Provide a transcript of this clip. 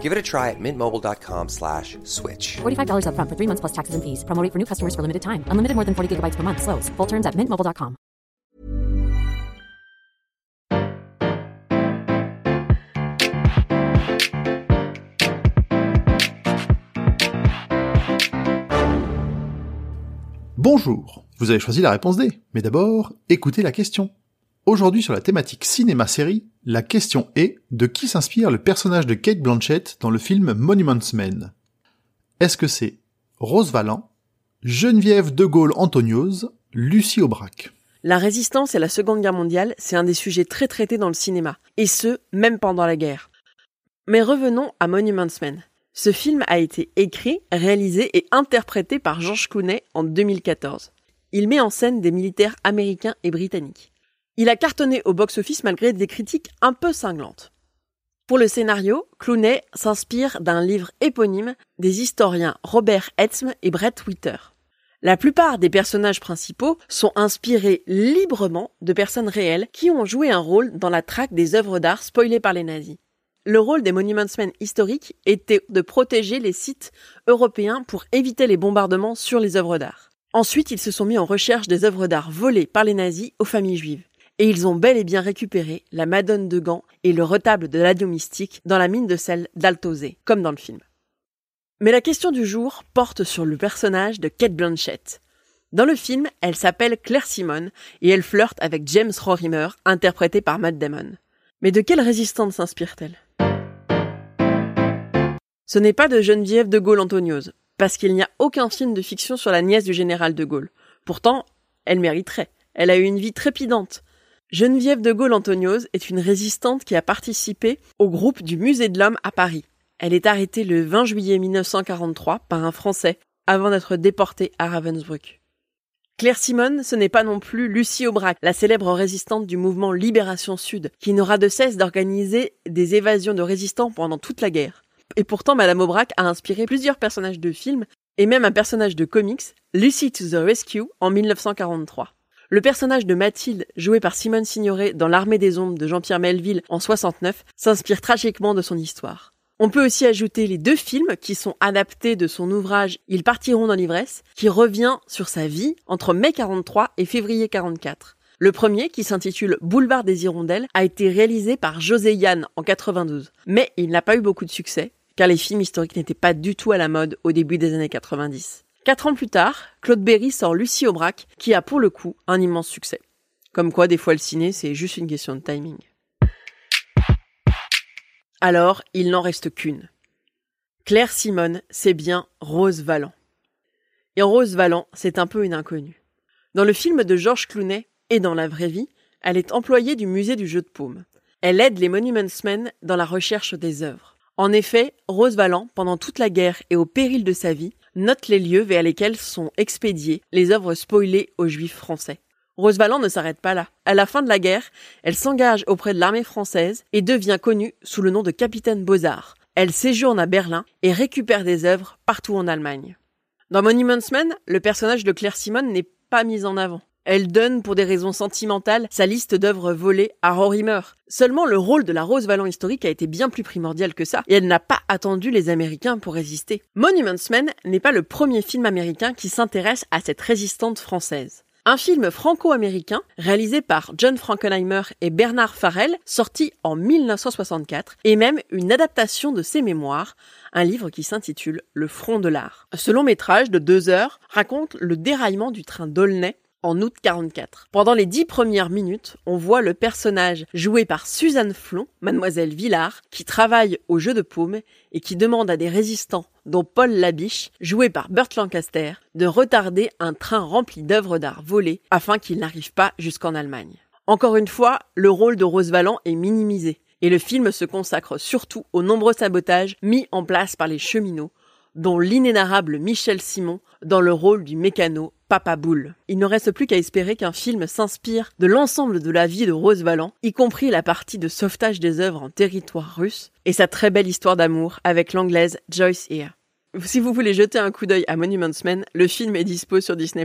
Give it a try at mintmobile.com slash switch. $45 upfront for three months plus taxes and fees. Promo rate for new customers for limited time. Unlimited more than 40 gigabytes per month. Slows. Full terms at mintmobile.com. Bonjour, vous avez choisi la réponse D, mais d'abord, écoutez la question. Aujourd'hui sur la thématique cinéma-série, la question est de qui s'inspire le personnage de Kate Blanchett dans le film Monuments Men? Est-ce que c'est Rose Valland, Geneviève de Gaulle Antoniose, Lucie Aubrac? La résistance et la Seconde Guerre mondiale, c'est un des sujets très traités dans le cinéma, et ce, même pendant la guerre. Mais revenons à Monuments Men. Ce film a été écrit, réalisé et interprété par George Clooney en 2014. Il met en scène des militaires américains et britanniques. Il a cartonné au box-office malgré des critiques un peu cinglantes. Pour le scénario, Clooney s'inspire d'un livre éponyme des historiens Robert Etzm et Brett Witter. La plupart des personnages principaux sont inspirés librement de personnes réelles qui ont joué un rôle dans la traque des œuvres d'art spoilées par les nazis. Le rôle des Monuments Men historiques était de protéger les sites européens pour éviter les bombardements sur les œuvres d'art. Ensuite, ils se sont mis en recherche des œuvres d'art volées par les nazis aux familles juives. Et ils ont bel et bien récupéré la Madone de Gand et le retable de l'adieu mystique dans la mine de sel d'Altozé, comme dans le film. Mais la question du jour porte sur le personnage de Kate Blanchett. Dans le film, elle s'appelle Claire Simon et elle flirte avec James Rorimer, interprété par Matt Damon. Mais de quelle résistante s'inspire-t-elle? Ce n'est pas de Geneviève de Gaulle Antoniose, parce qu'il n'y a aucun film de fiction sur la nièce du général de Gaulle. Pourtant, elle mériterait. Elle a eu une vie trépidante. Geneviève de Gaulle Antoniose est une résistante qui a participé au groupe du Musée de l'Homme à Paris. Elle est arrêtée le 20 juillet 1943 par un Français avant d'être déportée à Ravensbrück. Claire Simon, ce n'est pas non plus Lucie Aubrac, la célèbre résistante du mouvement Libération Sud, qui n'aura de cesse d'organiser des évasions de résistants pendant toute la guerre. Et pourtant, Madame Aubrac a inspiré plusieurs personnages de films et même un personnage de comics, Lucy to the Rescue, en 1943. Le personnage de Mathilde, joué par Simone Signoret dans L'armée des ombres de Jean-Pierre Melville en 69, s'inspire tragiquement de son histoire. On peut aussi ajouter les deux films qui sont adaptés de son ouvrage Ils partiront dans l'ivresse, qui revient sur sa vie entre mai 43 et février 44. Le premier, qui s'intitule Boulevard des Hirondelles, a été réalisé par José Yann en 92. Mais il n'a pas eu beaucoup de succès, car les films historiques n'étaient pas du tout à la mode au début des années 90. Quatre ans plus tard, Claude Berry sort Lucie Aubrac, qui a pour le coup un immense succès. Comme quoi, des fois, le ciné, c'est juste une question de timing. Alors, il n'en reste qu'une. Claire Simone, c'est bien Rose Valland. Et Rose Valland, c'est un peu une inconnue. Dans le film de Georges Clooney et dans la vraie vie, elle est employée du musée du jeu de paume. Elle aide les Monuments Men dans la recherche des œuvres. En effet, Rose Valland, pendant toute la guerre et au péril de sa vie, note les lieux vers lesquels sont expédiées les œuvres spoilées aux juifs français. Rose Valland ne s'arrête pas là. À la fin de la guerre, elle s'engage auprès de l'armée française et devient connue sous le nom de capitaine Beaux-Arts. Elle séjourne à Berlin et récupère des œuvres partout en Allemagne. Dans Monuments Men, le personnage de Claire Simon n'est pas mis en avant. Elle donne, pour des raisons sentimentales, sa liste d'œuvres volées à Rorimer. Seulement, le rôle de la Rose Valland historique a été bien plus primordial que ça, et elle n'a pas attendu les Américains pour résister. Monuments Men n'est pas le premier film américain qui s'intéresse à cette résistante française. Un film franco-américain réalisé par John Frankenheimer et Bernard Farrell, sorti en 1964, et même une adaptation de ses mémoires, un livre qui s'intitule Le front de l'art. Ce long métrage de deux heures raconte le déraillement du train d'Aulnay en août 44. Pendant les dix premières minutes, on voit le personnage joué par Suzanne Flon, mademoiselle Villard, qui travaille au jeu de paume et qui demande à des résistants, dont Paul Labiche, joué par Burt Lancaster, de retarder un train rempli d'œuvres d'art volées afin qu'il n'arrive pas jusqu'en Allemagne. Encore une fois, le rôle de Rose Valland est minimisé et le film se consacre surtout aux nombreux sabotages mis en place par les cheminots dont l'inénarrable Michel Simon dans le rôle du mécano Papa Boule. Il ne reste plus qu'à espérer qu'un film s'inspire de l'ensemble de la vie de Rose Valland, y compris la partie de sauvetage des œuvres en territoire russe et sa très belle histoire d'amour avec l'anglaise Joyce Eyre. Si vous voulez jeter un coup d'œil à Monuments Men, le film est dispo sur Disney+.